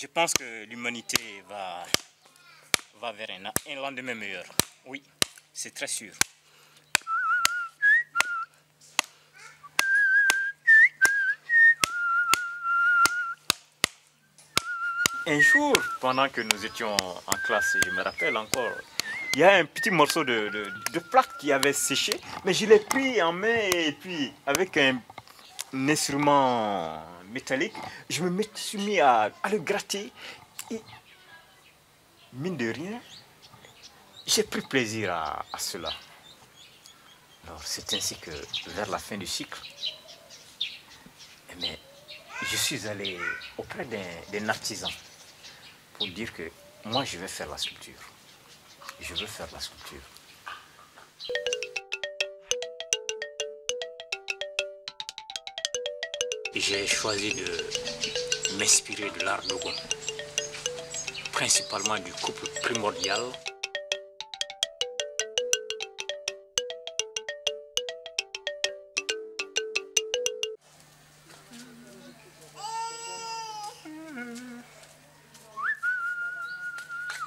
je pense que l'humanité va, va vers un, un lendemain meilleur. Oui, c'est très sûr. Un jour, pendant que nous étions en classe, je me rappelle encore, il y a un petit morceau de, de, de plaque qui avait séché, mais je l'ai pris en main et puis avec un, instrument métallique, je me suis mis à, le gratter et mine de rien, j'ai pris plaisir à, cela. Alors c'est ainsi que vers la fin du cycle, eh je suis allé auprès d'un artisan pour dire que moi je vais faire la sculpture. Je veux faire la sculpture. J'ai choisi de m'inspirer de l'art Dogon, principalement du couple primordial.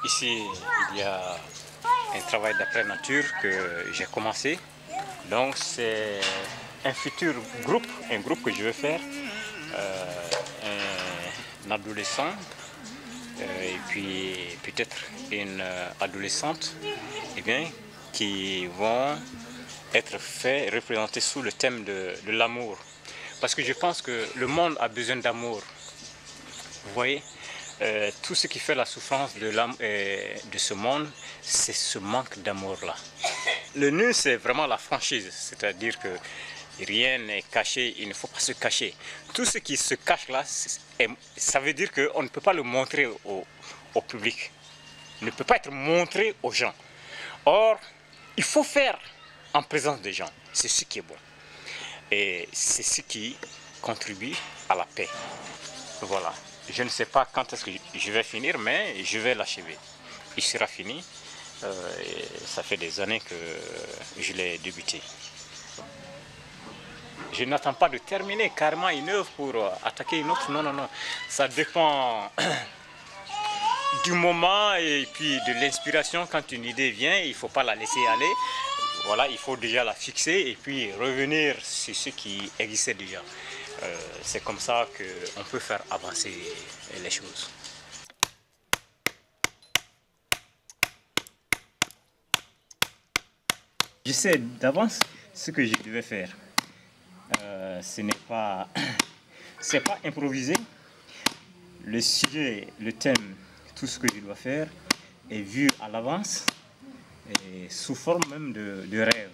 Ici, il y a un travail d'après nature que j'ai commencé. Donc c'est un futur groupe, un groupe que je veux faire, euh, un adolescent euh, et puis peut-être une adolescente, eh bien, qui vont être faits, représentés sous le thème de, l'amour. Parce que je pense que le monde a besoin d'amour. Vous voyez euh, tout ce qui fait la souffrance de, euh, de ce monde, c'est ce manque d'amour-là. Le nœud, c'est vraiment la franchise, c'est-à-dire que rien n'est caché, il ne faut pas se cacher. Tout ce qui se cache là, ça veut dire qu'on ne peut pas le montrer au, public, il ne peut pas être montré aux gens. Or, il faut faire en présence des gens, c'est ce qui est bon. Et c'est ce qui contribue à la paix. Voilà. Je ne sais pas quand est-ce que je vais finir, mais je vais l'achever. Il sera fini. Euh, ça fait des années que je l'ai débuté. Je n'attends pas de terminer carrément une œuvre pour attaquer une autre. Non, non, non. Ça dépend du moment et puis de l'inspiration. Quand une idée vient, il ne faut pas la laisser aller. Voilà, il faut déjà la fixer et puis revenir sur ce qui existait déjà. Euh, c'est comme ça qu'on peut faire avancer les choses. Je sais d'avance ce que je devais faire. Euh, ce n'est pas, c'est pas improvisé. Le sujet, le thème, tout ce que je dois faire est vu à l'avance et sous forme même de, de rêve.